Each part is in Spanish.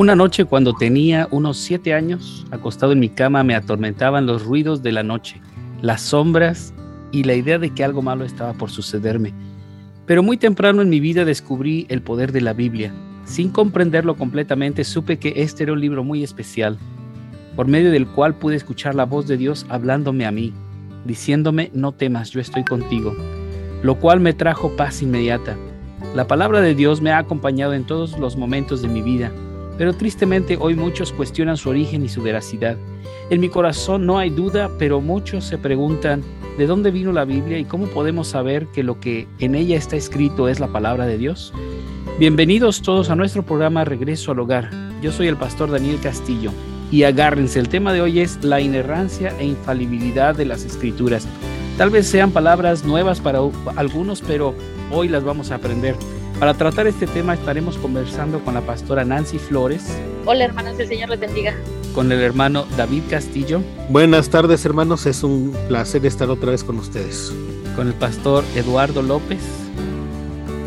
Una noche cuando tenía unos siete años, acostado en mi cama, me atormentaban los ruidos de la noche, las sombras y la idea de que algo malo estaba por sucederme. Pero muy temprano en mi vida descubrí el poder de la Biblia. Sin comprenderlo completamente, supe que este era un libro muy especial, por medio del cual pude escuchar la voz de Dios hablándome a mí, diciéndome, no temas, yo estoy contigo, lo cual me trajo paz inmediata. La palabra de Dios me ha acompañado en todos los momentos de mi vida pero tristemente hoy muchos cuestionan su origen y su veracidad. En mi corazón no hay duda, pero muchos se preguntan de dónde vino la Biblia y cómo podemos saber que lo que en ella está escrito es la palabra de Dios. Bienvenidos todos a nuestro programa Regreso al Hogar. Yo soy el pastor Daniel Castillo y agárrense, el tema de hoy es la inerrancia e infalibilidad de las escrituras. Tal vez sean palabras nuevas para algunos, pero hoy las vamos a aprender. Para tratar este tema estaremos conversando con la pastora Nancy Flores. Hola hermanos, el Señor les bendiga. Con el hermano David Castillo. Buenas tardes hermanos, es un placer estar otra vez con ustedes. Con el pastor Eduardo López.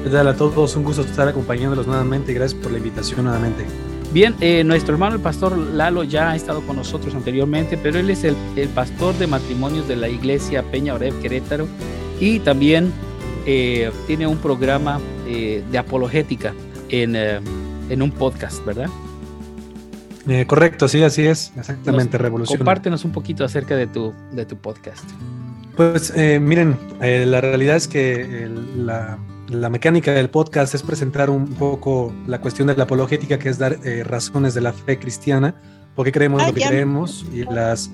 ¿Qué tal a todos? Un gusto estar acompañándolos nuevamente gracias por la invitación nuevamente. Bien, eh, nuestro hermano el pastor Lalo ya ha estado con nosotros anteriormente, pero él es el, el pastor de matrimonios de la iglesia Peña Oreb Querétaro y también eh, tiene un programa eh, de apologética en, eh, en, un podcast, ¿verdad? correcto, sí, así es, exactamente, revolución. Compártenos un poquito acerca de tu, de tu podcast. Pues miren, la realidad es que la, la, mecánica del podcast es presentar un poco la cuestión de la apologética, que es dar razones de la fe cristiana, por qué creemos lo que creemos y las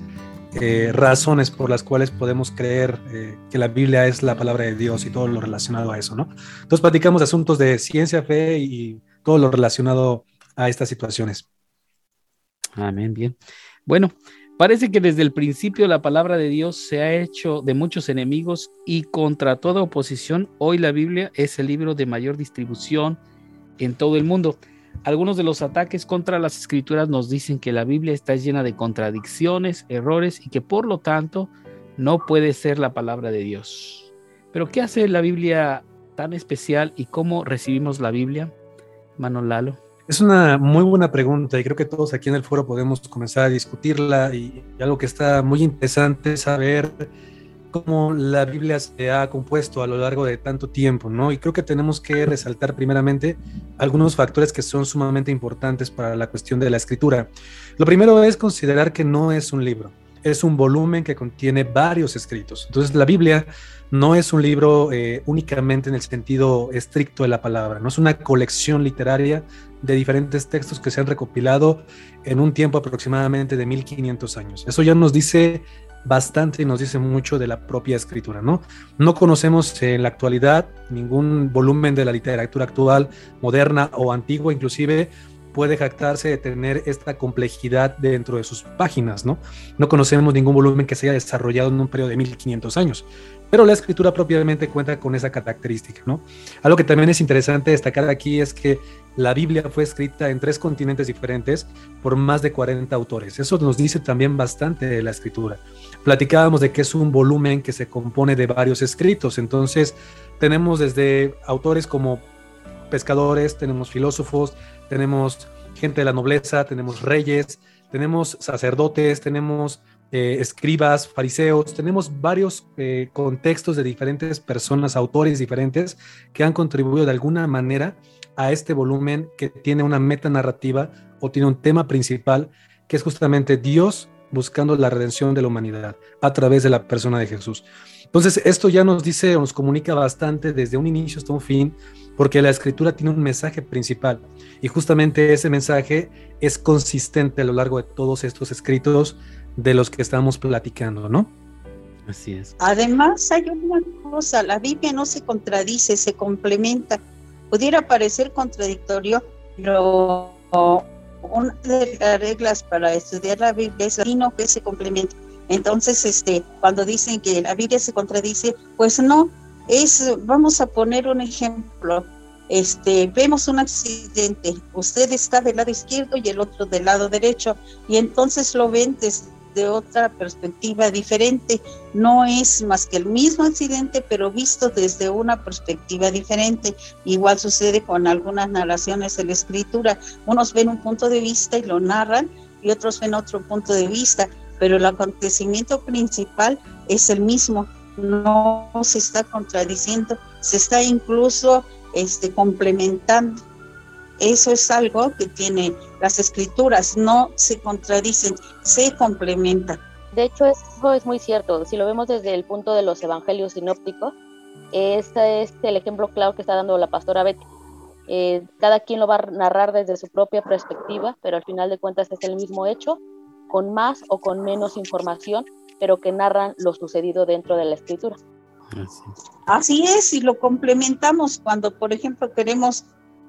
eh, razones por las cuales podemos creer eh, que la Biblia es la palabra de Dios y todo lo relacionado a eso, ¿no? Entonces platicamos asuntos de ciencia, fe y todo lo relacionado a estas situaciones. Amén, bien. Bueno, parece que desde el principio la palabra de Dios se ha hecho de muchos enemigos y contra toda oposición, hoy la Biblia es el libro de mayor distribución en todo el mundo. Algunos de los ataques contra las escrituras nos dicen que la Biblia está llena de contradicciones, errores y que por lo tanto no puede ser la palabra de Dios. Pero ¿qué hace la Biblia tan especial y cómo recibimos la Biblia? Mano Lalo. Es una muy buena pregunta y creo que todos aquí en el foro podemos comenzar a discutirla y algo que está muy interesante es saber cómo la Biblia se ha compuesto a lo largo de tanto tiempo, ¿no? Y creo que tenemos que resaltar primeramente algunos factores que son sumamente importantes para la cuestión de la escritura. Lo primero es considerar que no es un libro, es un volumen que contiene varios escritos. Entonces la Biblia no es un libro eh, únicamente en el sentido estricto de la palabra, no es una colección literaria de diferentes textos que se han recopilado en un tiempo aproximadamente de 1500 años. Eso ya nos dice bastante y nos dice mucho de la propia escritura, ¿no? No conocemos en la actualidad ningún volumen de la literatura actual, moderna o antigua, inclusive puede jactarse de tener esta complejidad dentro de sus páginas, ¿no? No conocemos ningún volumen que se haya desarrollado en un periodo de 1500 años, pero la escritura propiamente cuenta con esa característica, ¿no? Algo que también es interesante destacar aquí es que la Biblia fue escrita en tres continentes diferentes por más de 40 autores. Eso nos dice también bastante de la escritura platicábamos de que es un volumen que se compone de varios escritos. Entonces, tenemos desde autores como pescadores, tenemos filósofos, tenemos gente de la nobleza, tenemos reyes, tenemos sacerdotes, tenemos eh, escribas, fariseos, tenemos varios eh, contextos de diferentes personas, autores diferentes que han contribuido de alguna manera a este volumen que tiene una meta narrativa o tiene un tema principal que es justamente Dios buscando la redención de la humanidad a través de la persona de Jesús. Entonces, esto ya nos dice o nos comunica bastante desde un inicio hasta un fin, porque la escritura tiene un mensaje principal y justamente ese mensaje es consistente a lo largo de todos estos escritos de los que estamos platicando, ¿no? Así es. Además, hay una cosa, la Biblia no se contradice, se complementa. Pudiera parecer contradictorio, pero una de las reglas para estudiar la Biblia es no que se complementa. Entonces, este, cuando dicen que la Biblia se contradice, pues no, es, vamos a poner un ejemplo. Este, vemos un accidente, usted está del lado izquierdo y el otro del lado derecho, y entonces lo ven desde de otra perspectiva diferente. No es más que el mismo accidente, pero visto desde una perspectiva diferente. Igual sucede con algunas narraciones de la escritura. Unos ven un punto de vista y lo narran y otros ven otro punto de vista, pero el acontecimiento principal es el mismo. No se está contradiciendo, se está incluso este, complementando. Eso es algo que tiene las escrituras, no se contradicen, se complementan. De hecho, eso es muy cierto. Si lo vemos desde el punto de los evangelios sinópticos, este es el ejemplo claro que está dando la pastora Betty. Eh, cada quien lo va a narrar desde su propia perspectiva, pero al final de cuentas es el mismo hecho, con más o con menos información, pero que narran lo sucedido dentro de la escritura. Así es, y lo complementamos cuando, por ejemplo, queremos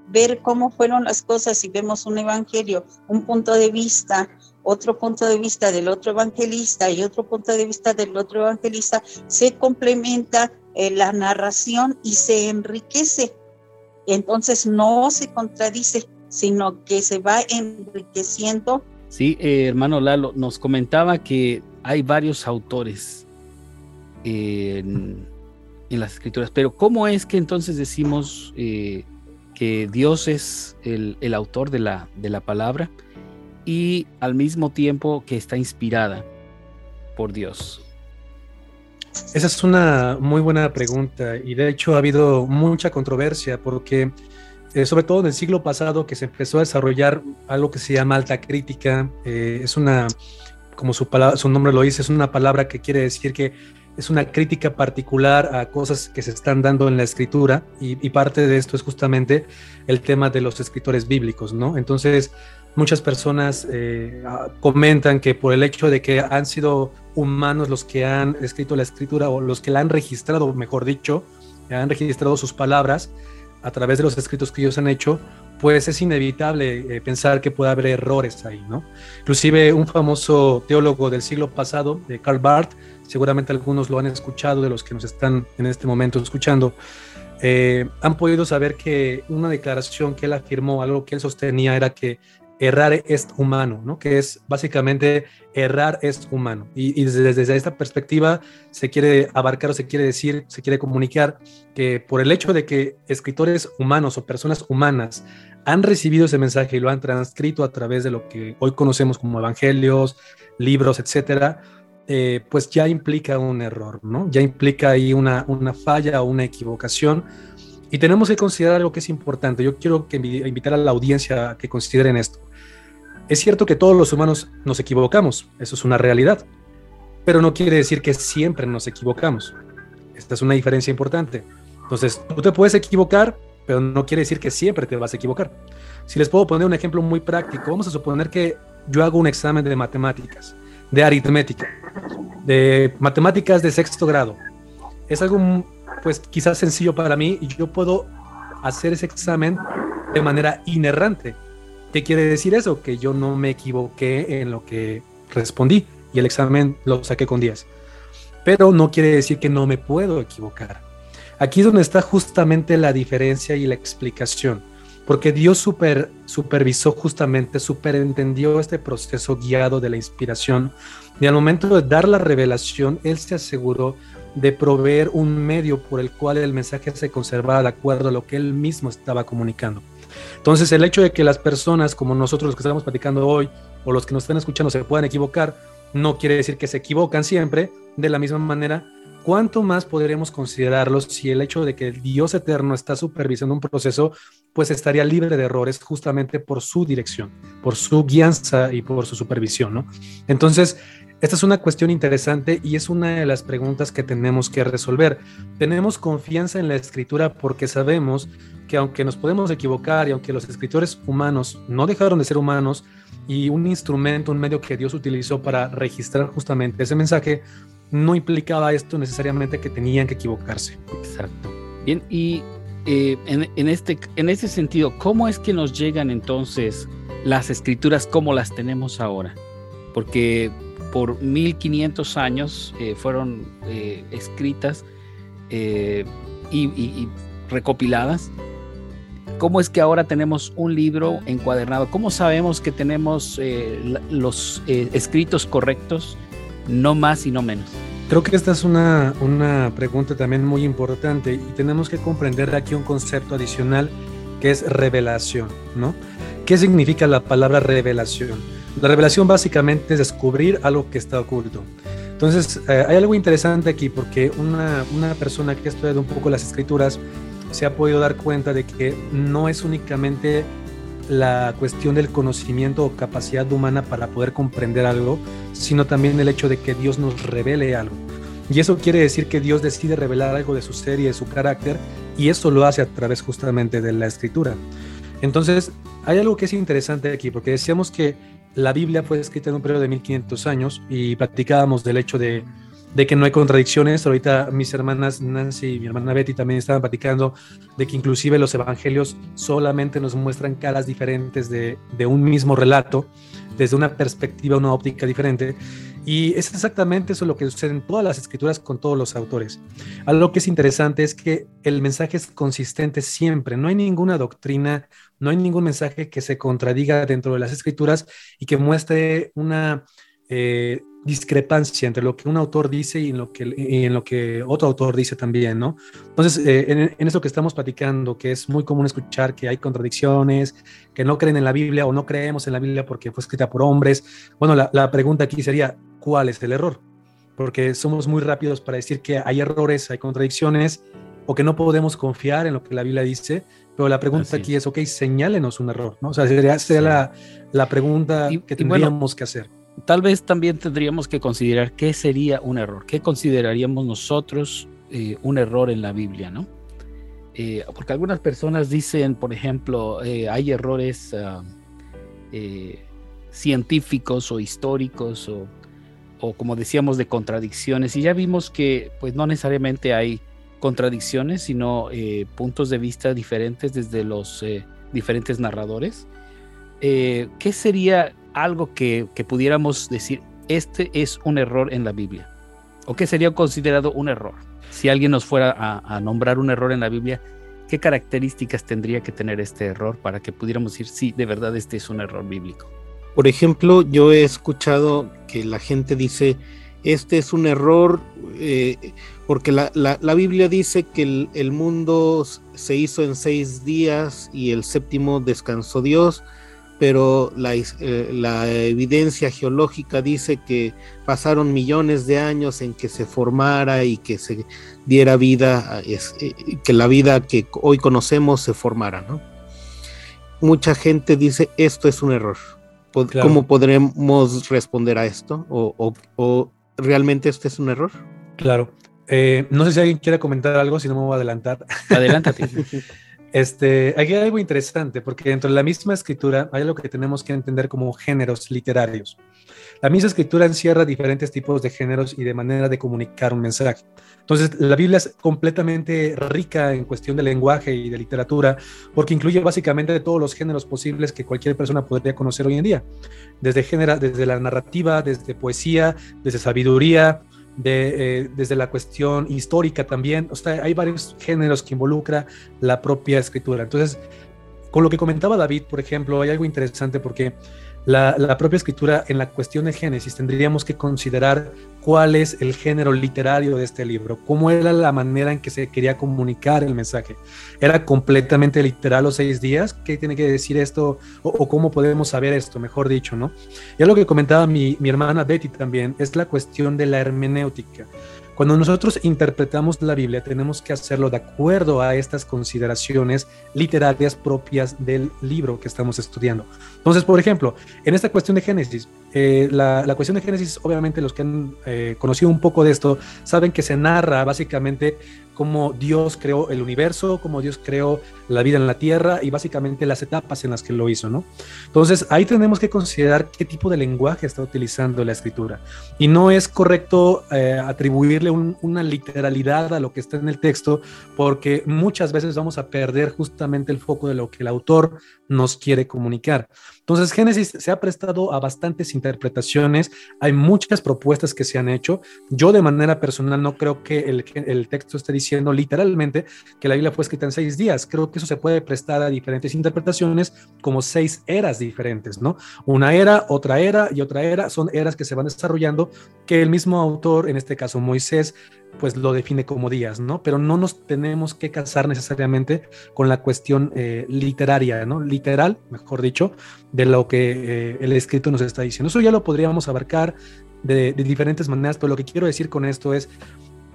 ver cómo fueron las cosas y vemos un evangelio, un punto de vista, otro punto de vista del otro evangelista y otro punto de vista del otro evangelista, se complementa eh, la narración y se enriquece. Entonces no se contradice, sino que se va enriqueciendo. Sí, eh, hermano Lalo, nos comentaba que hay varios autores en, las escrituras, pero ¿cómo es que entonces decimos eh, que Dios es el, autor de la, de la palabra y al mismo tiempo que está inspirada por Dios? Esa es una muy buena pregunta y de hecho ha habido mucha controversia porque eh, sobre todo en el siglo pasado que se empezó a desarrollar algo que se llama alta crítica, eh, es una, como su, palabra, su nombre lo dice, es una palabra que quiere decir que es una crítica particular a cosas que se están dando en la escritura y, parte de esto es justamente el tema de los escritores bíblicos, ¿no? Entonces, muchas personas eh, ah, comentan que por el hecho de que han sido humanos los que han escrito la escritura o los que la han registrado, mejor dicho, han registrado sus palabras a través de los escritos que ellos han hecho, pues es inevitable eh, pensar que puede haber errores ahí, ¿no? Inclusive un famoso teólogo del siglo pasado, Karl Barth, seguramente algunos lo han escuchado de los que nos están en este momento escuchando, eh, han podido saber que una declaración que él afirmó, algo que él sostenía era que errar es humano, ¿no? Que es básicamente errar es humano. Y, desde, esta perspectiva se quiere abarcar o se quiere decir, se quiere comunicar que por el hecho de que escritores humanos o personas humanas han recibido ese mensaje y lo han transcrito a través de lo que hoy conocemos como evangelios, libros, etcétera, eh, pues ya implica un error, ¿no? Ya implica ahí una, una falla o una equivocación. Y tenemos que considerar algo que es importante. Yo quiero que invitar a la audiencia a que consideren esto. Es cierto que todos los humanos nos equivocamos, eso es una realidad, pero no quiere decir que siempre nos equivocamos. Esta es una diferencia importante. Entonces, tú te puedes equivocar, pero no quiere decir que siempre te vas a equivocar. Si les puedo poner un ejemplo muy práctico, vamos a suponer que yo hago un examen de matemáticas de aritmética, de matemáticas de sexto grado. Es algo, pues quizás sencillo para mí y yo puedo hacer ese examen de manera inerrante. ¿Qué quiere decir eso? Que yo no me equivoqué en lo que respondí y el examen lo saqué con 10. Pero no quiere decir que no me puedo equivocar. Aquí es donde está justamente la diferencia y la explicación porque Dios super, supervisó justamente, superentendió este proceso guiado de la inspiración y al momento de dar la revelación, Él se aseguró de proveer un medio por el cual el mensaje se conservara de acuerdo a lo que Él mismo estaba comunicando. Entonces, el hecho de que las personas como nosotros, los que estamos platicando hoy, o los que nos están escuchando, se puedan equivocar, no quiere decir que se equivocan siempre. De la misma manera, ¿cuánto más podremos considerarlos si el hecho de que Dios eterno está supervisando un proceso, pues estaría libre de errores justamente por su dirección, por su guianza y por su supervisión, ¿no? Entonces, esta es una cuestión interesante y es una de las preguntas que tenemos que resolver. Tenemos confianza en la escritura porque sabemos que aunque nos podemos equivocar y aunque los escritores humanos no dejaron de ser humanos y un instrumento, un medio que Dios utilizó para registrar justamente ese mensaje, no implicaba esto necesariamente que tenían que equivocarse. Exacto. Bien, y eh, en, este, en ese sentido, ¿cómo es que nos llegan entonces las escrituras como las tenemos ahora? Porque por 1500 años eh, fueron eh, escritas y, recopiladas. ¿Cómo es que ahora tenemos un libro encuadernado? ¿Cómo sabemos que tenemos eh, los eh, escritos correctos, no más y no menos? Creo que esta es una, una pregunta también muy importante y tenemos que comprender aquí un concepto adicional que es revelación, ¿no? ¿Qué significa la palabra revelación? La revelación básicamente es descubrir algo que está oculto. Entonces, eh, hay algo interesante aquí porque una, una persona que ha estudiado un poco las escrituras se ha podido dar cuenta de que no es únicamente la cuestión del conocimiento o capacidad humana para poder comprender algo, sino también el hecho de que Dios nos revele algo. Y eso quiere decir que Dios decide revelar algo de su ser y de su carácter, y eso lo hace a través justamente de la escritura. Entonces, hay algo que es interesante aquí, porque decíamos que la Biblia fue escrita en un periodo de 1500 años y platicábamos del hecho de que no hay contradicciones. Ahorita mis hermanas Nancy y mi hermana Betty también estaban platicando de que inclusive los evangelios solamente nos muestran caras diferentes de, de un mismo relato, desde una perspectiva, una óptica diferente. Y es exactamente eso lo que sucede en todas las escrituras con todos los autores. Algo que es interesante es que el mensaje es consistente siempre. No hay ninguna doctrina, no hay ningún mensaje que se contradiga dentro de las escrituras y que muestre una eh, discrepancia entre lo que un autor dice y en lo que, en lo que otro autor dice también, ¿no? Entonces, eh, en, en, esto que estamos platicando, que es muy común escuchar que hay contradicciones, que no creen en la Biblia o no creemos en la Biblia porque fue escrita por hombres, bueno, la, la pregunta aquí sería, ¿cuál es el error? Porque somos muy rápidos para decir que hay errores, hay contradicciones o que no podemos confiar en lo que la Biblia dice, pero la pregunta aquí es, ok, señálenos un error, ¿no? O sea, sería, sería la, la, pregunta y, que tendríamos bueno, que hacer tal vez también tendríamos que considerar qué sería un error, qué consideraríamos nosotros eh, un error en la Biblia, ¿no? Eh, porque algunas personas dicen, por ejemplo, eh, hay errores uh, científicos o históricos o, o, como decíamos, de contradicciones. Y ya vimos que pues no necesariamente hay contradicciones, sino puntos de vista diferentes desde los diferentes narradores. ¿Qué sería algo que, que, pudiéramos decir, este es un error en la Biblia? ¿O qué sería considerado un error? Si alguien nos fuera a, nombrar un error en la Biblia, ¿qué características tendría que tener este error para que pudiéramos decir, sí, de verdad este es un error bíblico? Por ejemplo, yo he escuchado que la gente dice, este es un error eh, porque la, la, la, Biblia dice que el, el mundo se hizo en seis días y el séptimo descansó Dios pero la, eh, la, evidencia geológica dice que pasaron millones de años en que se formara y que se diera vida, es, eh, que la vida que hoy conocemos se formara, ¿no? Mucha gente dice esto es un error. ¿Cómo claro. podremos responder a esto? ¿O, o, o realmente este es un error? Claro. Eh, no sé si alguien quiere comentar algo, si no me voy a adelantar. Adelántate. Este, hay algo interesante, porque dentro de la misma escritura hay algo que tenemos que entender como géneros literarios. La misma escritura encierra diferentes tipos de géneros y de manera de comunicar un mensaje. Entonces, la Biblia es completamente rica en cuestión de lenguaje y de literatura, porque incluye básicamente todos los géneros posibles que cualquier persona podría conocer hoy en día. Desde, género, desde la narrativa, desde poesía, desde sabiduría, de, eh, desde la cuestión histórica también. O sea, hay varios géneros que involucra la propia escritura. Entonces, con lo que comentaba David, por ejemplo, hay algo interesante porque la, propia escritura en la cuestión de Génesis tendríamos que considerar cuál es el género literario de este libro, cómo era la manera en que se quería comunicar el mensaje. ¿Era completamente literal los seis días? ¿Qué tiene que decir esto? O, cómo podemos saber esto, mejor dicho, ¿no? Y algo que comentaba mi, mi hermana Betty también es la cuestión de la hermenéutica. Cuando nosotros interpretamos la Biblia, tenemos que hacerlo de acuerdo a estas consideraciones literarias propias del libro que estamos estudiando. Entonces, por ejemplo, en esta cuestión de Génesis, eh, la, cuestión de Génesis, obviamente los que han eh, conocido un poco de esto, saben que se narra básicamente cómo Dios creó el universo, cómo Dios creó la vida en la tierra y básicamente las etapas en las que lo hizo, ¿no? Entonces ahí tenemos que considerar qué tipo de lenguaje está utilizando la escritura. Y no es correcto eh, atribuirle un, una literalidad a lo que está en el texto, porque muchas veces vamos a perder justamente el foco de lo que el autor nos quiere comunicar. Entonces Génesis se ha prestado a bastantes interpretaciones, hay muchas propuestas que se han hecho. Yo de manera personal no creo que el, texto esté diciendo literalmente que la Biblia fue escrita en seis días. Creo que eso se puede prestar a diferentes interpretaciones como seis eras diferentes, ¿no? Una era, otra era y otra era, son eras que se van desarrollando que el mismo autor, en este caso Moisés, pues lo define como días, ¿no? Pero no nos tenemos que casar necesariamente con la cuestión eh, literaria, ¿no? Literal, mejor dicho, de lo que eh, el escrito nos está diciendo. Eso ya lo podríamos abarcar de, diferentes maneras, pero lo que quiero decir con esto es,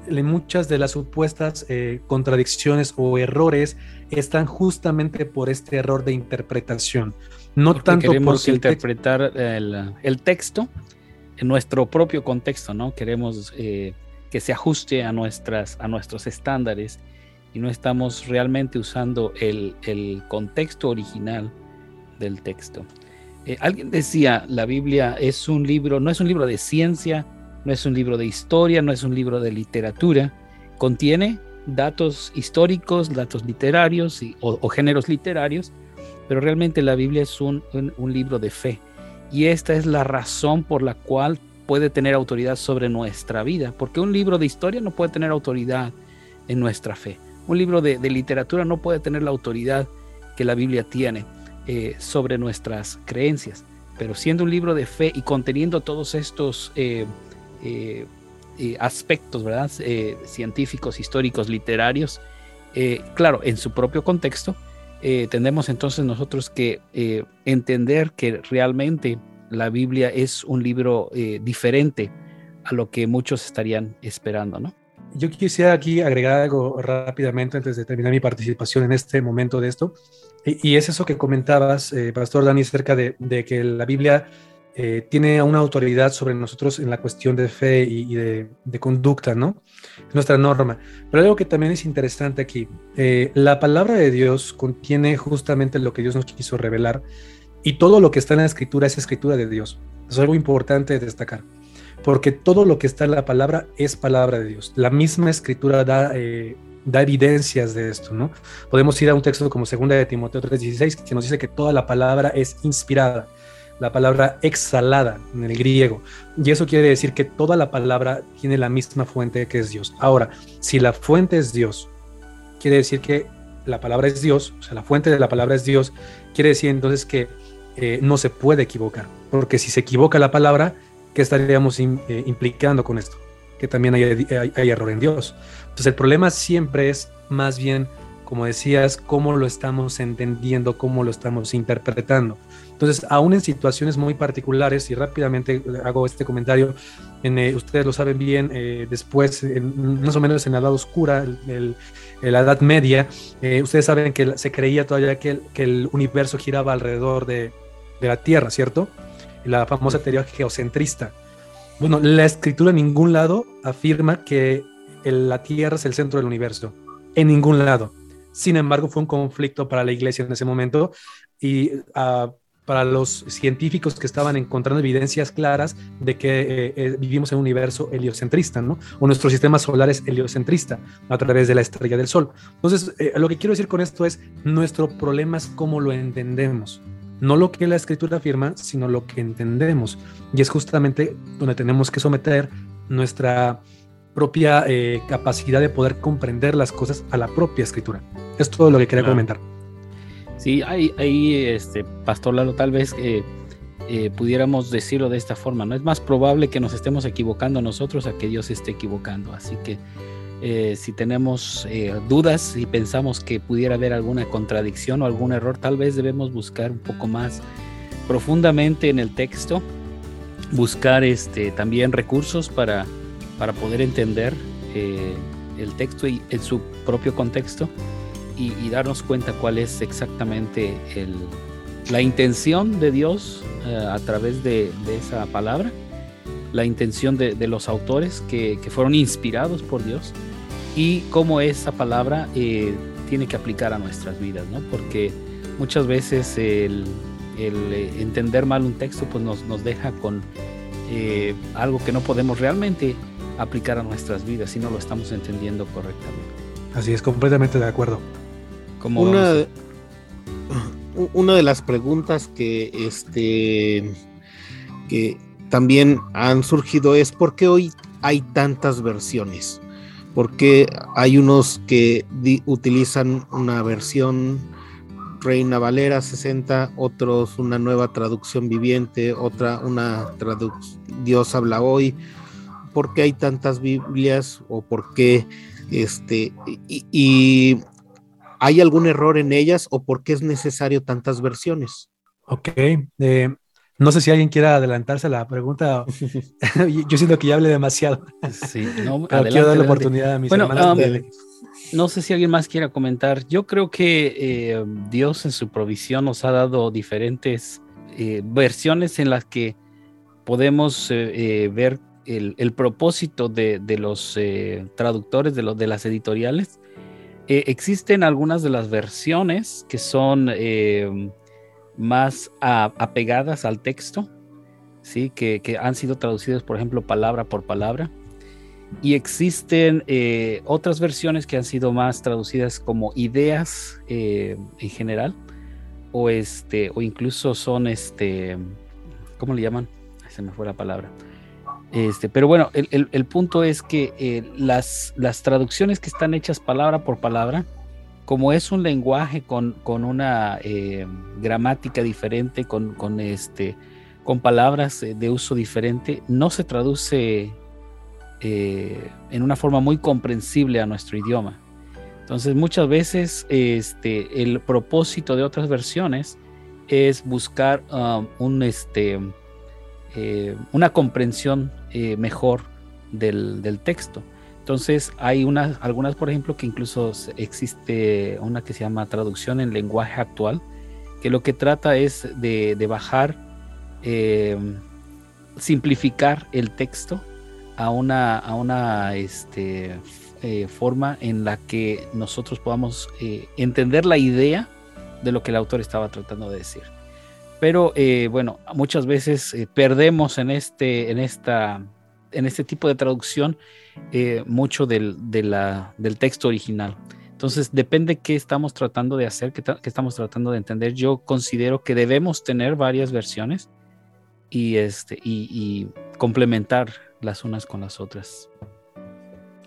muchas de las supuestas eh, contradicciones o errores están justamente por este error de interpretación. No tanto queremos interpretar el, texto en nuestro propio contexto, ¿no? Queremos que se ajuste a, nuestras, a nuestros estándares y no estamos realmente usando el, contexto original del texto. Eh, alguien decía, la Biblia es un libro, no es un libro de ciencia, no es un libro de historia, no es un libro de literatura, contiene datos históricos, datos literarios o, géneros literarios, pero realmente la Biblia es un, un libro de fe. Y esta es la razón por la cual puede tener autoridad sobre nuestra vida, porque un libro de historia no puede tener autoridad en nuestra fe. Un libro de, literatura no puede tener la autoridad que la Biblia tiene eh, sobre nuestras creencias, pero siendo un libro de fe y conteniendo todos estos eh, eh, aspectos, ¿verdad? científicos, históricos, literarios, claro, en su propio contexto, tenemos entonces nosotros que entender que realmente la Biblia es un libro eh, diferente a lo que muchos estarían esperando, ¿no? Yo quisiera aquí agregar algo rápidamente antes de terminar mi participación en este momento de esto, y, es eso que comentabas, eh, Pastor Dani, acerca de, que la Biblia eh, tiene una autoridad sobre nosotros en la cuestión de fe y, de, conducta, ¿no? Nuestra norma. Pero algo que también es interesante aquí, la palabra de Dios contiene justamente lo que Dios nos quiso revelar y todo lo que está en la escritura es escritura de Dios. Es algo importante destacar, porque todo lo que está en la palabra es palabra de Dios. La misma escritura da, eh, da evidencias de esto, ¿no? Podemos ir a un texto como 2 de Timoteo 3:16 que nos dice que toda la palabra es inspirada, la palabra exhalada en el griego. Y eso quiere decir que toda la palabra tiene la misma fuente que es Dios. Ahora, si la fuente es Dios, quiere decir que la palabra es Dios, o sea, la fuente de la palabra es Dios, quiere decir entonces que eh, no se puede equivocar, porque si se equivoca la palabra, ¿qué estaríamos eh, implicando con esto? Que también hay, hay, error en Dios. Entonces el problema siempre es más bien, como decías, cómo lo estamos entendiendo, cómo lo estamos interpretando. Entonces, aún en situaciones muy particulares, y rápidamente hago este comentario, en, eh, ustedes lo saben bien, después, más o menos en la edad oscura, la Edad Media, ustedes saben que se creía todavía que el universo giraba alrededor de, de la Tierra, ¿cierto? La famosa teoría geocentrista. Bueno, la escritura en ningún lado afirma que la Tierra es el centro del universo. En ningún lado. Sin embargo, fue un conflicto para la iglesia en ese momento y ah, para los científicos que estaban encontrando evidencias claras de que eh, eh, vivimos en un universo heliocentrista, ¿no? O nuestro sistema solar es heliocentrista a través de la estrella del Sol. Entonces, eh, lo que quiero decir con esto es, nuestro problema es cómo lo entendemos no lo que la escritura afirma, sino lo que entendemos. Y es justamente donde tenemos que someter nuestra propia eh, capacidad de poder comprender las cosas a la propia escritura. Es todo lo que quería comentar. Sí, ahí, este, Pastor Lalo, tal vez eh, eh, pudiéramos decirlo de esta forma, ¿no? Es más probable que nos estemos equivocando nosotros a que Dios esté equivocando. Así que eh, si tenemos eh, dudas y pensamos que pudiera haber alguna contradicción o algún error, tal vez debemos buscar un poco más profundamente en el texto, buscar este, también recursos para, para poder entender eh, el texto en su propio contexto y, darnos cuenta cuál es exactamente el, la intención de Dios a través de, esa palabra la intención de, los autores que, que, fueron inspirados por Dios y cómo esa palabra eh, tiene que aplicar a nuestras vidas, ¿no? Porque muchas veces el, eh, entender mal un texto pues nos, nos deja con eh, algo que no podemos realmente aplicar a nuestras vidas si no lo estamos entendiendo correctamente. Así es, completamente de acuerdo. una, una de las preguntas que este que también han surgido es por qué hoy hay tantas versiones. Porque hay unos que utilizan una versión Reina Valera 60, otros una nueva traducción viviente, otra una traducción Dios habla hoy. ¿Por qué hay tantas Biblias o por qué este y, hay algún error en ellas o por qué es necesario tantas versiones? Ok, eh, no sé si alguien quiera adelantarse a la pregunta. Yo siento que ya hablé demasiado. Sí, no, quiero dar la oportunidad a mis hermanos. Um, no sé si alguien más quiera comentar. Yo creo que eh, Dios en su provisión nos ha dado diferentes eh, versiones en las que podemos eh, ver el, propósito de, los traductores, de, los, de las editoriales. existen algunas de las versiones que son más apegadas al texto, ¿sí? Que, que, han sido traducidas, por ejemplo, palabra por palabra. Y existen eh, otras versiones que han sido más traducidas como ideas eh, en general, o, este, o incluso son, este, ¿cómo le llaman? se me fue la palabra. Este, pero bueno, el, el, punto es que eh, las, las traducciones que están hechas palabra por palabra, como es un lenguaje con, con una gramática diferente, con, con, este, con palabras de uso diferente, no se traduce eh, en una forma muy comprensible a nuestro idioma. Entonces muchas veces este, el propósito de otras versiones es buscar um, un, este, eh, una comprensión eh, mejor del, texto. Entonces hay unas, algunas, por ejemplo, que incluso existe una que se llama traducción en lenguaje actual, que lo que trata es de, bajar, simplificar el texto a una, a una este, eh, forma en la que nosotros podamos eh, entender la idea de lo que el autor estaba tratando de decir. Pero eh, bueno, muchas veces perdemos en este, en, esta, en este tipo de traducción mucho del, del texto original. Entonces, depende qué estamos tratando de hacer, qué, estamos tratando de entender. Yo considero que debemos tener varias versiones y, este, y complementar las unas con las otras.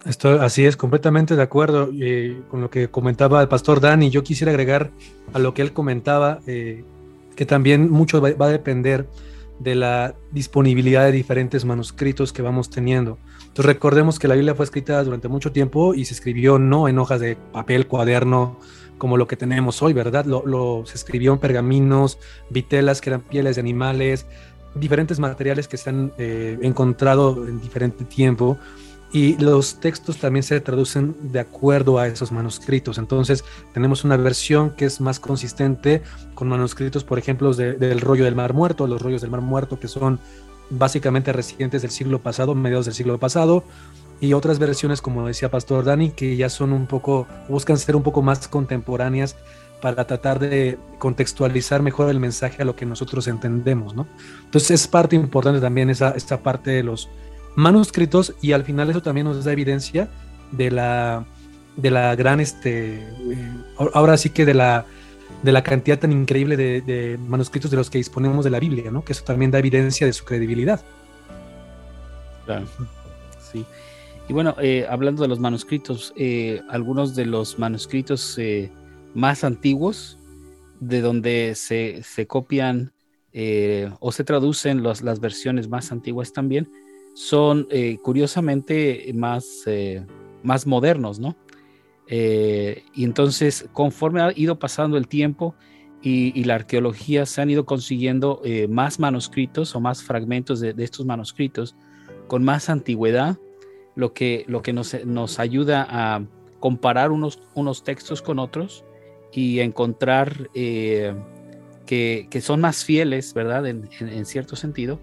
Esto, así es, completamente de acuerdo eh, con lo que comentaba el pastor Dani. Yo quisiera agregar a lo que él comentaba, eh, que también mucho va, a depender de la disponibilidad de diferentes manuscritos que vamos teniendo. Entonces recordemos que la Biblia fue escrita durante mucho tiempo y se escribió no en hojas de papel, cuaderno, como lo que tenemos hoy, ¿verdad? Lo, se escribió en pergaminos, vitelas que eran pieles de animales, diferentes materiales que se han eh, encontrado en diferente tiempo y los textos también se traducen de acuerdo a esos manuscritos. Entonces tenemos una versión que es más consistente con manuscritos, por ejemplo, del rollo del Mar Muerto, los rollos del Mar Muerto que son básicamente recientes del siglo pasado, mediados del siglo pasado, y otras versiones, como decía Pastor Dani, que ya son un poco, buscan ser un poco más contemporáneas para tratar de contextualizar mejor el mensaje a lo que nosotros entendemos, ¿no? Entonces es parte importante también esa, esta parte de los manuscritos y al final eso también nos da evidencia de la, de la gran, este, eh, ahora sí que de la, de la cantidad tan increíble de, manuscritos de los que disponemos de la Biblia, ¿no? Que eso también da evidencia de su credibilidad. Claro, sí. Y bueno, eh, hablando de los manuscritos, eh, algunos de los manuscritos más antiguos, de donde se, copian eh, o se traducen las versiones más antiguas también, son eh, curiosamente más, eh, más modernos, ¿no? y entonces, conforme ha ido pasando el tiempo y, la arqueología, se han ido consiguiendo más manuscritos o más fragmentos de, estos manuscritos con más antigüedad, lo que, lo que nos, nos ayuda a comparar unos, unos textos con otros y encontrar eh, que, son más fieles, ¿verdad? En, cierto sentido,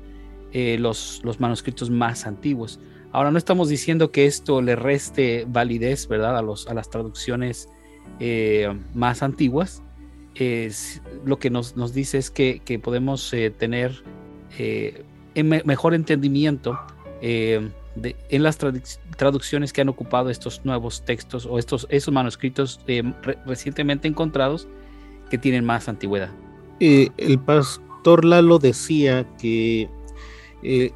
eh, los, los manuscritos más antiguos. Ahora, no estamos diciendo que esto le reste validez, ¿verdad? A, los, a las traducciones eh, más antiguas. lo que nos, nos, dice es que, podemos tener mejor entendimiento en las traducciones que han ocupado estos nuevos textos o estos esos manuscritos eh, recientemente encontrados que tienen más antigüedad. Eh, el pastor Lalo decía que eh,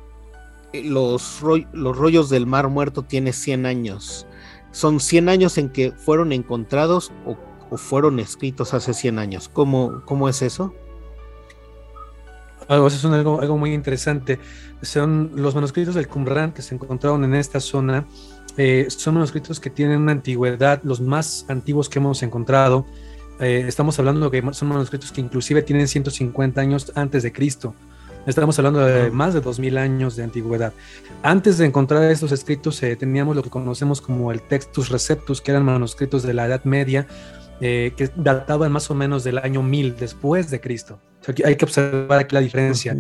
eh, los, los rollos del mar muerto tiene 100 años. ¿Son 100 años en que fueron encontrados o, fueron escritos hace 100 años? ¿Cómo, cómo es eso? Algo, eso es algo, muy interesante. Son los manuscritos del Qumran que se encontraron en esta zona. Eh, son manuscritos que tienen una antigüedad, los más antiguos que hemos encontrado. Estamos hablando de que son manuscritos que inclusive tienen 150 años antes de Cristo. Estamos hablando de más de 2000 años de antigüedad. Antes de encontrar estos escritos, eh, teníamos lo que conocemos como el Textus Receptus, que eran manuscritos de la Edad Media, eh, que databan más o menos del año 1000 después de Cristo. hay que observar aquí la diferencia.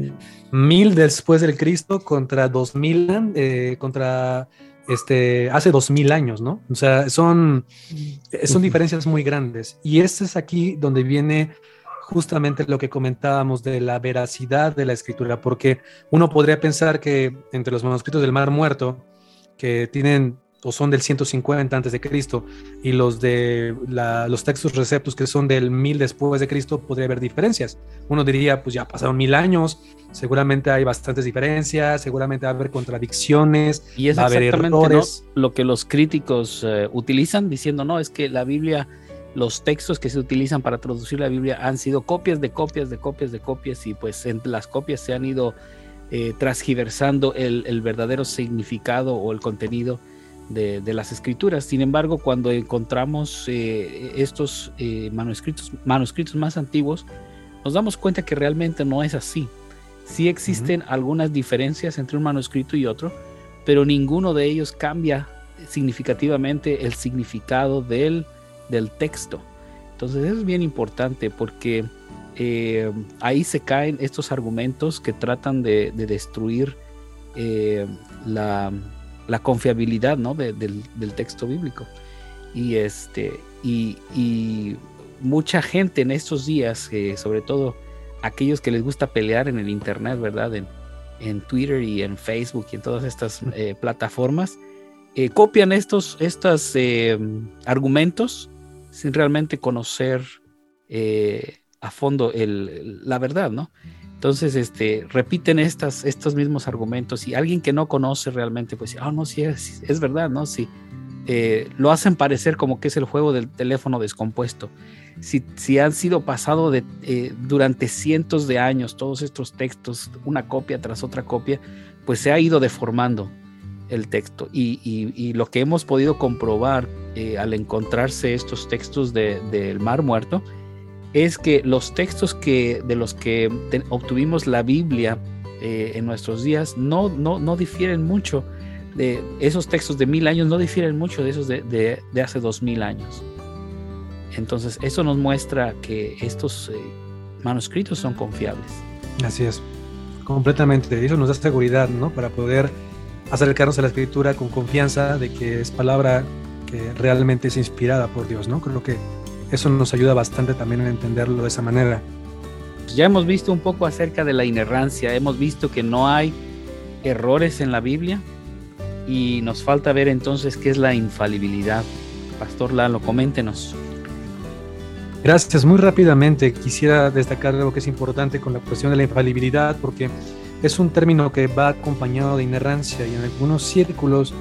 1000 después del Cristo contra 2000, eh, contra este, hace 2000 años, ¿no? O sea, son, son diferencias muy grandes. Y este es aquí donde viene justamente lo que comentábamos de la veracidad de la escritura, porque uno podría pensar que entre los manuscritos del Mar Muerto, que tienen o son del 150 antes de Cristo y los de los textos receptos que son del 1000 después de Cristo podría haber diferencias. Uno diría, pues ya pasaron mil años, seguramente hay bastantes diferencias, seguramente va a haber contradicciones, y es va a haber errores. lo que los críticos eh, utilizan diciendo, no, es que la Biblia los textos que se utilizan para traducir la Biblia han sido copias de copias de copias de copias y pues entre las copias se han ido eh, transgiversando el, verdadero significado o el contenido de, las escrituras. Sin embargo, cuando encontramos eh, estos eh, manuscritos, manuscritos más antiguos, nos damos cuenta que realmente no es así. Sí existen algunas diferencias entre un manuscrito y otro, pero ninguno de ellos cambia significativamente el significado del del texto. Entonces eso es bien importante porque eh, ahí se caen estos argumentos que tratan de, destruir eh, la, confiabilidad del, texto bíblico. Y, este, y, mucha gente en estos días, eh, sobre todo aquellos que les gusta pelear en el Internet, ¿verdad? En, en Twitter y en Facebook y en todas estas plataformas, copian estos, estos argumentos sin realmente conocer eh, a fondo el, la verdad, ¿no? Entonces, este, repiten estas, estos mismos argumentos y alguien que no conoce realmente, pues, ah, no, sí, es, es verdad, ¿no? Sí, eh, lo hacen parecer como que es el juego del teléfono descompuesto. Si, si han sido pasado de, eh, durante cientos de años todos estos textos, una copia tras otra copia, pues se ha ido deformando el texto. Y, lo que hemos podido comprobar eh, al encontrarse estos textos del Mar Muerto es que los textos que, de los que obtuvimos la Biblia eh, en nuestros días no, no, no difieren mucho. De esos textos de mil años no difieren mucho de esos de, de, hace dos mil años. Entonces, eso nos muestra que estos eh, manuscritos son confiables. Así es, completamente. Eso nos da seguridad, ¿no? Para poder acercarnos a la escritura con confianza de que es palabra que realmente es inspirada por Dios, ¿no? Creo que eso nos ayuda bastante también a entenderlo de esa manera. Ya hemos visto un poco acerca de la inerrancia, hemos visto que no hay errores en la Biblia y nos falta ver entonces qué es la infalibilidad. Pastor Lalo, coméntenos. Gracias, muy rápidamente quisiera destacar algo que es importante con la cuestión de la infalibilidad porque es un término que va acompañado de inerrancia y en algunos círculos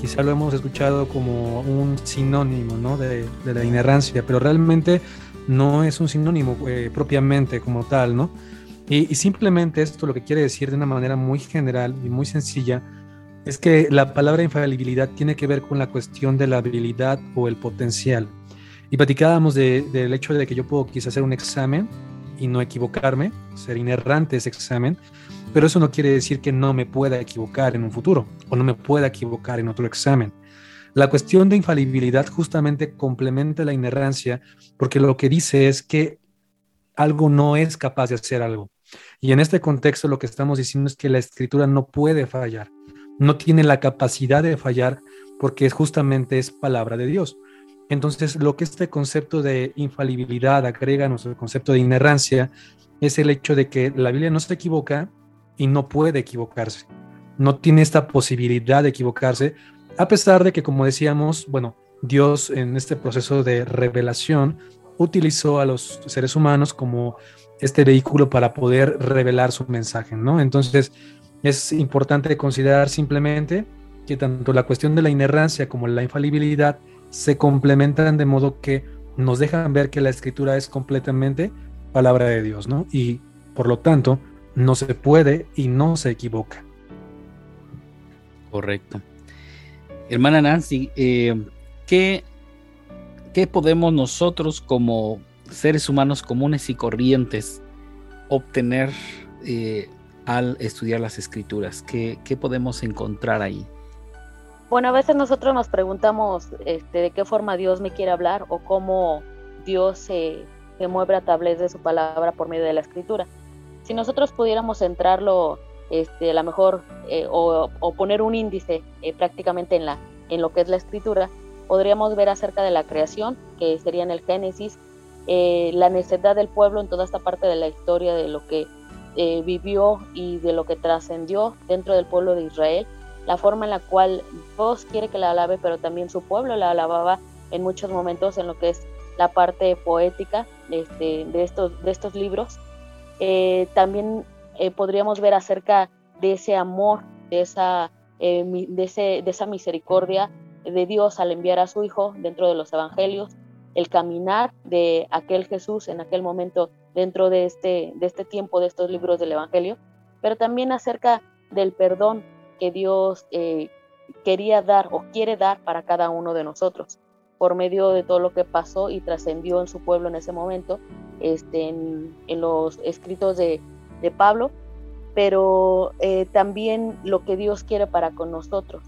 quizá lo hemos escuchado como un sinónimo ¿no? de, la inerrancia, pero realmente no es un sinónimo eh, propiamente como tal, ¿no? Y, simplemente esto lo que quiere decir de una manera muy general y muy sencilla es que la palabra infalibilidad tiene que ver con la cuestión de la habilidad o el potencial. Y platicábamos del hecho de que yo puedo quizás hacer un examen y no equivocarme, ser inerrante ese examen, pero eso no quiere decir que no me pueda equivocar en un futuro o no me pueda equivocar en otro examen. La cuestión de infalibilidad justamente complementa la inerrancia porque lo que dice es que algo no es capaz de hacer algo. Y en este contexto lo que estamos diciendo es que la escritura no puede fallar, no tiene la capacidad de fallar porque justamente es palabra de Dios. Entonces, lo que este concepto de infalibilidad agrega a nuestro concepto de inerrancia es el hecho de que la Biblia no se equivoca y no puede equivocarse. No tiene esta posibilidad de equivocarse, a pesar de que, como decíamos, bueno, Dios en este proceso de revelación utilizó a los seres humanos como este vehículo para poder revelar su mensaje, ¿no? Entonces, Es importante considerar simplemente que tanto la cuestión de la inerrancia como la infalibilidad se complementan de modo que nos dejan ver que la escritura es completamente palabra de Dios, ¿no? Y por lo tanto, no se puede y no se equivoca. Correcto. Hermana Nancy, eh, ¿qué, ¿qué podemos nosotros como seres humanos comunes y corrientes obtener eh, al estudiar las escrituras? ¿Qué, ¿Qué, podemos encontrar ahí? Bueno, a veces nosotros nos preguntamos este, de qué forma Dios me quiere hablar o cómo Dios se, se mueve a través de su palabra por medio de la escritura. Si nosotros pudiéramos centrarlo este, a lo mejor eh, o, poner un índice eh, prácticamente en, la, en lo que es la escritura, podríamos ver acerca de la creación, que sería en el Génesis, eh, la necesidad del pueblo en toda esta parte de la historia de lo que vivió y de lo que trascendió dentro del pueblo de Israel, la forma en la cual Dios quiere que la alabe, pero también su pueblo la alababa en muchos momentos en lo que es la parte poética este, de, estos, de estos libros. También eh, podríamos ver acerca de ese amor, de esa, eh, de, esa misericordia de Dios al enviar a su Hijo dentro de los evangelios, el caminar de aquel Jesús en aquel momento dentro de este, de este tiempo, de estos libros del Evangelio, pero también acerca del perdón que Dios eh, quería dar o quiere dar para cada uno de nosotros por medio de todo lo que pasó y trascendió en su pueblo en ese momento, este, en, en los escritos de, de Pablo, pero eh, también lo que Dios quiere para con nosotros.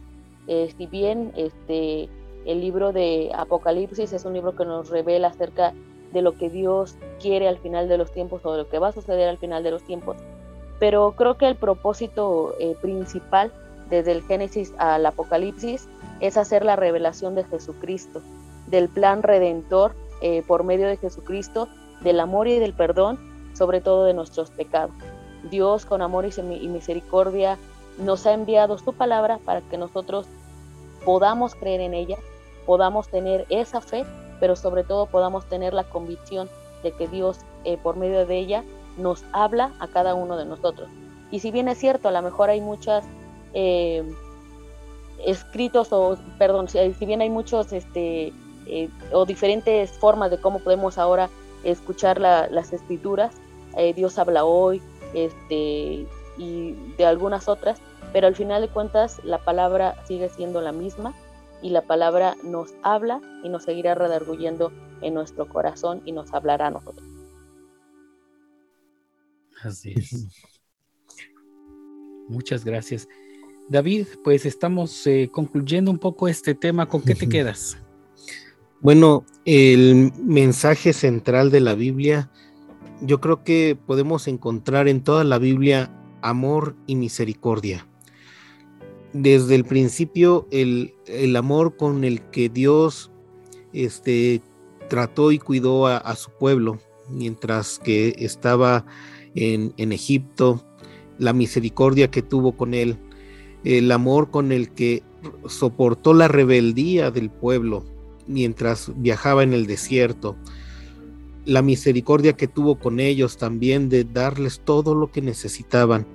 Eh, si bien este, el libro de Apocalipsis es un libro que nos revela acerca de lo que Dios quiere al final de los tiempos o de lo que va a suceder al final de los tiempos, pero creo que el propósito eh, principal desde el Génesis al Apocalipsis es hacer la revelación de Jesucristo, del plan redentor por medio de Jesucristo, del amor y del perdón sobre todo de nuestros pecados. Dios con amor y misericordia nos ha enviado su palabra para que nosotros podamos creer en ella, podamos tener esa fe, pero sobre todo podamos tener la convicción de que Dios eh, por medio de ella nos habla a cada uno de nosotros. Y si bien es cierto, a lo mejor hay muchas eh, escritos o, perdón, si bien hay muchos este, eh, o diferentes formas de cómo podemos ahora escuchar las escrituras, eh, Dios habla hoy, este, y de algunas otras, pero al final de cuentas la palabra sigue siendo la misma y la palabra nos habla y nos seguirá redarguyendo en nuestro corazón y nos hablará a nosotros. Así es. Muchas gracias. David, pues estamos eh, concluyendo un poco este tema. ¿Con qué te quedas? Bueno, el mensaje central de la Biblia yo creo que podemos encontrar en toda la Biblia amor y misericordia. Desde el principio, el, amor con el que Dios este, trató y cuidó a, su pueblo mientras que estaba en, en Egipto, la misericordia que tuvo con él, el amor con el que soportó la rebeldía del pueblo mientras viajaba en el desierto, la misericordia que tuvo con ellos también de darles todo lo que necesitaban.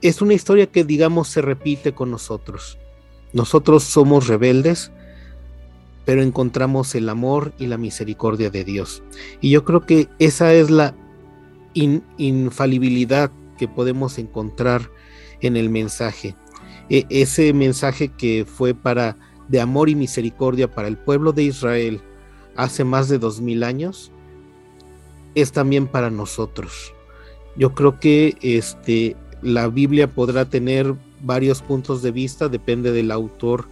Es una historia que digamos se repite con nosotros. Nosotros somos rebeldes, pero encontramos el amor y la misericordia de Dios. Y yo creo que esa es la infalibilidad que podemos encontrar en el mensaje. E ese mensaje que fue para de amor y misericordia para el pueblo de Israel hace más de dos mil años, es también para nosotros. Yo creo que este, la Biblia podrá tener varios puntos de vista, depende del autor,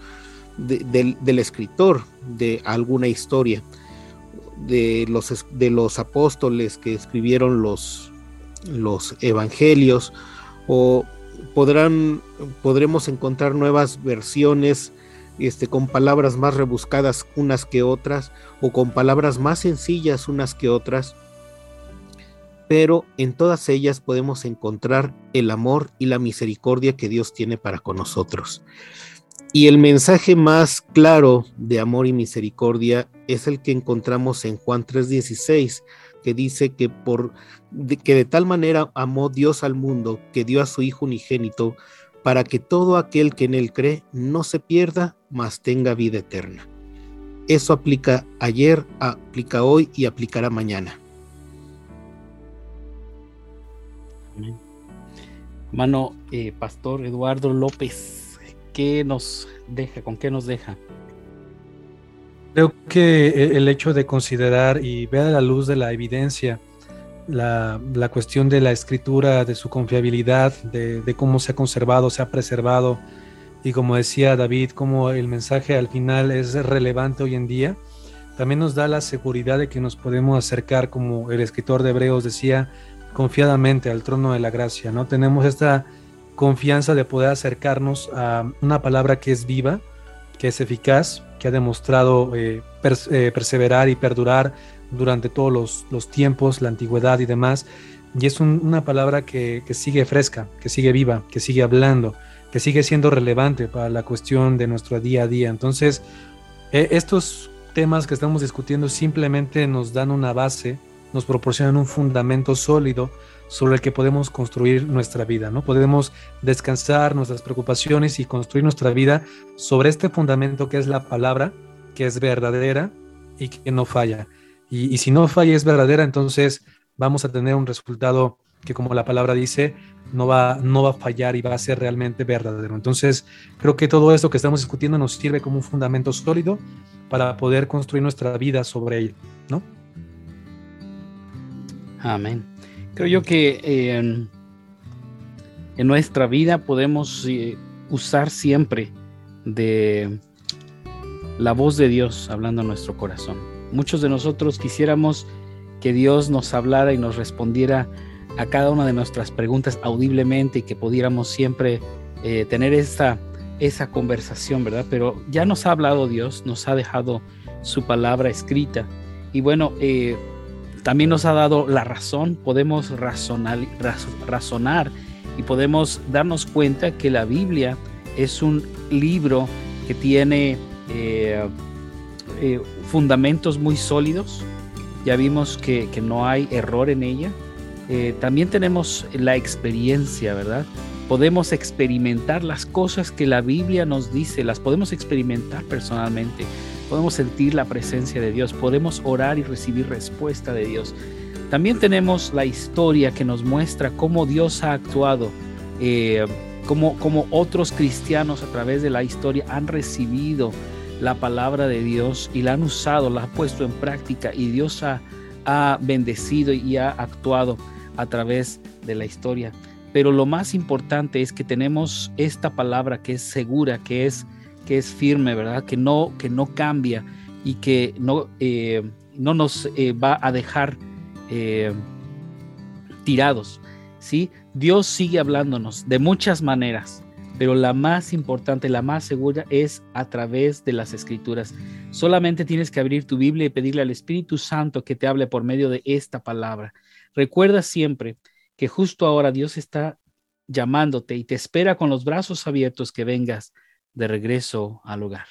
del, escritor de alguna historia, de los, de los apóstoles que escribieron los, los evangelios, o podrán, podremos encontrar nuevas versiones este, con palabras más rebuscadas unas que otras, o con palabras más sencillas unas que otras pero en todas ellas podemos encontrar el amor y la misericordia que Dios tiene para con nosotros. Y el mensaje más claro de amor y misericordia es el que encontramos en Juan 3:16, que dice que por que de tal manera amó Dios al mundo que dio a su hijo unigénito para que todo aquel que en él cree no se pierda, mas tenga vida eterna. Eso aplica ayer, aplica hoy y aplicará mañana. Mano, eh, Pastor Eduardo López, ¿qué nos deja? ¿Con qué nos deja? Creo que el hecho de considerar y ver a la luz de la evidencia la, cuestión de la escritura, de su confiabilidad, de, cómo se ha conservado, se ha preservado, y como decía David, cómo el mensaje al final es relevante hoy en día, también nos da la seguridad de que nos podemos acercar, como el escritor de Hebreos decía, confiadamente al trono de la gracia, ¿no? Tenemos esta confianza de poder acercarnos a una palabra que es viva, que es eficaz, que ha demostrado eh, eh, perseverar y perdurar durante todos los, tiempos, la antigüedad y demás. Y es una palabra que, sigue fresca, que sigue viva, que sigue hablando, que sigue siendo relevante para la cuestión de nuestro día a día. Entonces, e, estos temas que estamos discutiendo simplemente nos dan una base, nos proporcionan un fundamento sólido sobre el que podemos construir nuestra vida, ¿no? Podemos descansar nuestras preocupaciones y construir nuestra vida sobre este fundamento que es la palabra, que es verdadera y que no falla. Y, si no falla es verdadera, entonces vamos a tener un resultado que como la palabra dice, no va, no va a fallar y va a ser realmente verdadero. Entonces, creo que todo esto que estamos discutiendo nos sirve como un fundamento sólido para poder construir nuestra vida sobre él, ¿no? Amén. Creo yo que eh, en nuestra vida podemos eh, usar siempre de la voz de Dios hablando a nuestro corazón. Muchos de nosotros quisiéramos que Dios nos hablara y nos respondiera a cada una de nuestras preguntas audiblemente y que pudiéramos siempre eh, tener esa, esa conversación, ¿verdad? Pero ya nos ha hablado Dios, nos ha dejado su palabra escrita y bueno, eh, también nos ha dado la razón, podemos razonar, y podemos darnos cuenta que la Biblia es un libro que tiene eh, fundamentos muy sólidos, ya vimos que, no hay error en ella. Eh, también tenemos la experiencia, ¿verdad? Podemos experimentar las cosas que la Biblia nos dice, las podemos experimentar personalmente, podemos sentir la presencia de Dios, podemos orar y recibir respuesta de Dios. También tenemos la historia que nos muestra cómo Dios ha actuado, eh, cómo, cómo otros cristianos a través de la historia han recibido la palabra de Dios y la han usado, la han puesto en práctica y Dios ha, bendecido y ha actuado a través de la historia. Pero lo más importante es que tenemos esta palabra que es segura, que es, que es firme, ¿verdad? Que no, que no cambia y que no, eh, no nos eh, va a dejar eh, tirados. ¿sí? Dios sigue hablándonos de muchas maneras pero la más importante, la más segura es a través de las escrituras. Solamente tienes que abrir tu Biblia y pedirle al Espíritu Santo que te hable por medio de esta palabra. Recuerda siempre que justo ahora Dios está llamándote y te espera con los brazos abiertos que vengas de regreso al hogar.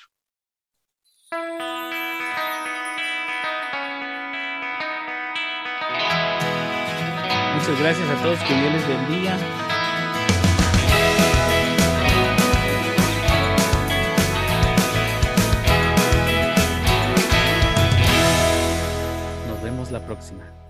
Muchas gracias a todos, que Dios les bendiga. la próxima.